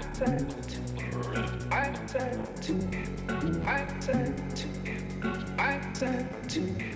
I said to you. I said to you. I said to you.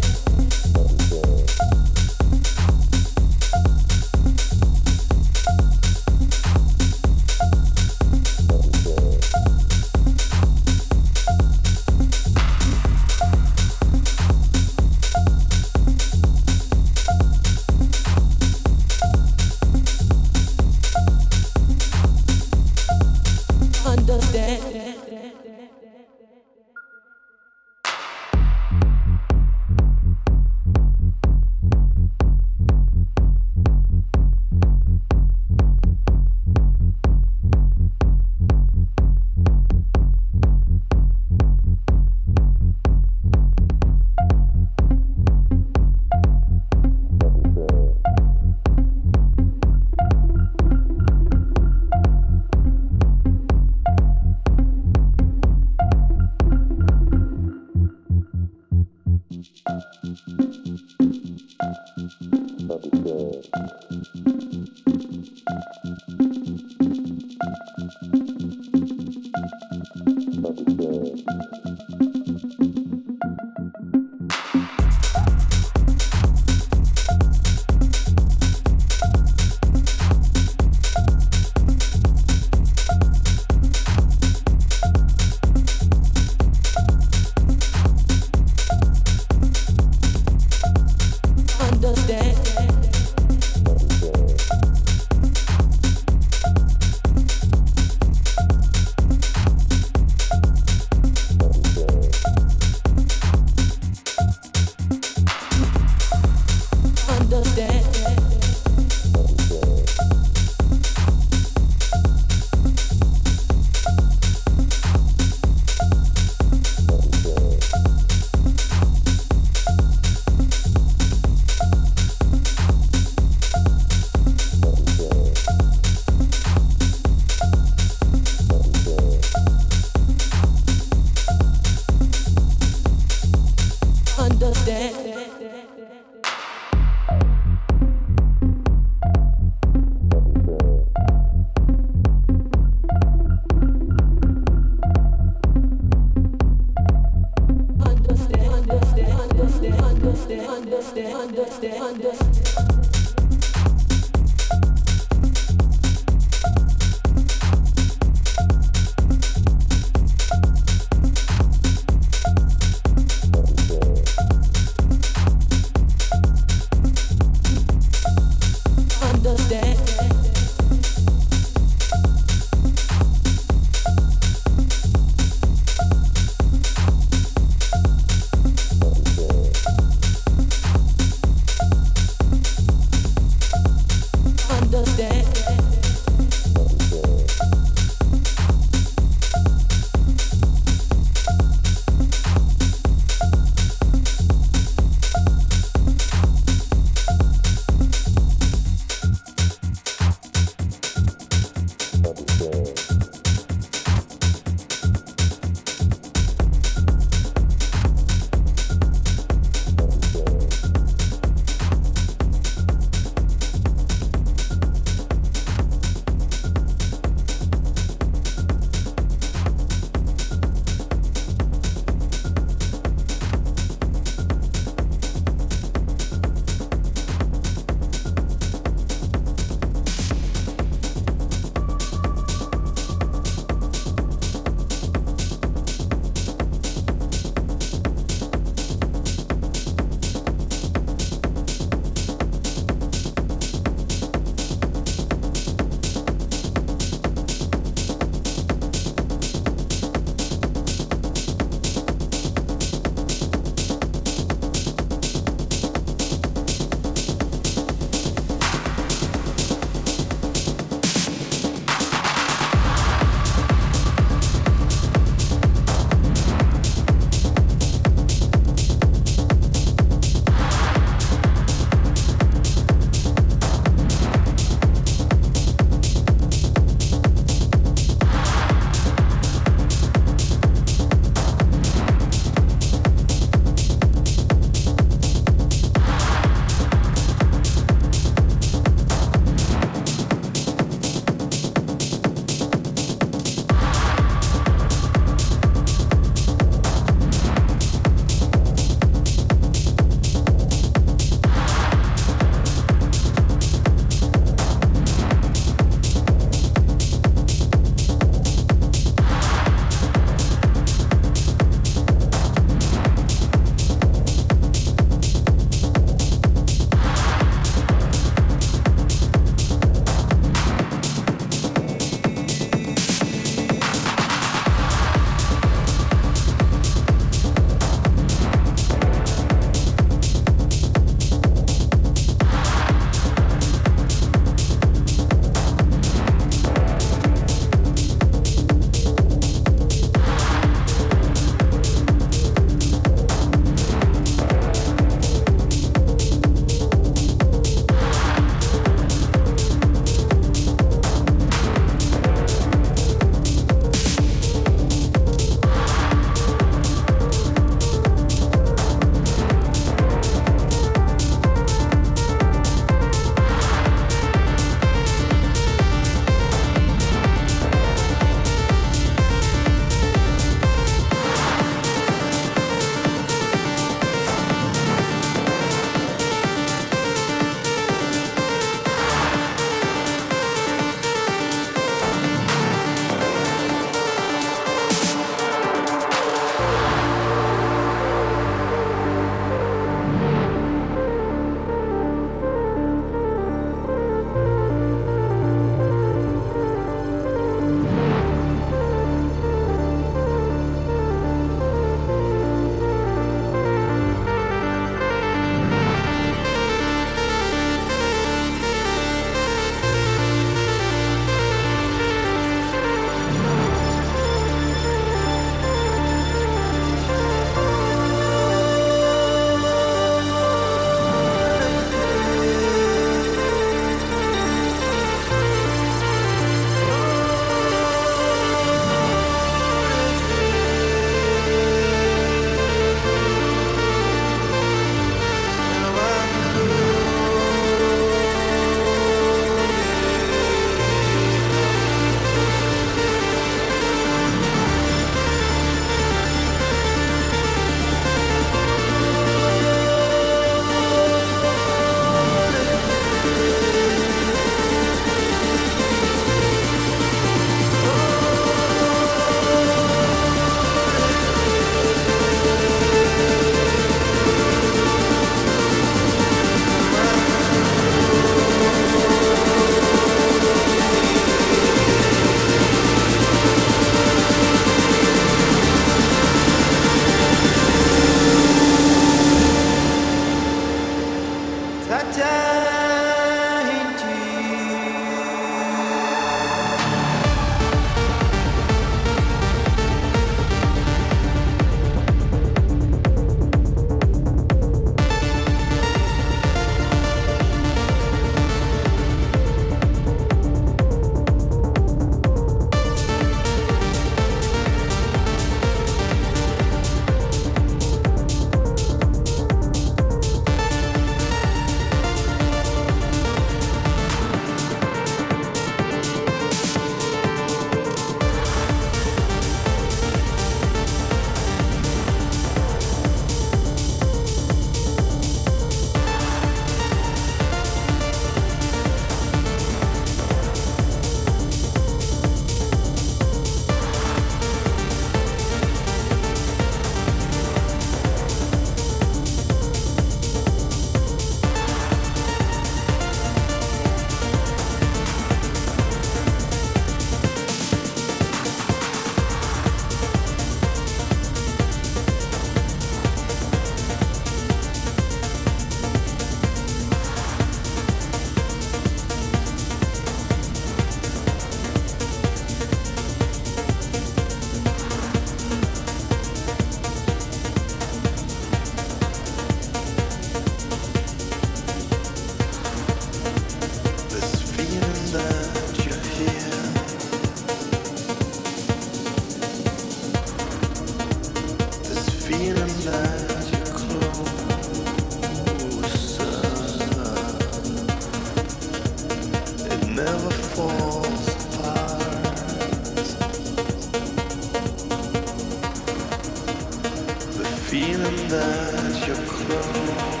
Thank you.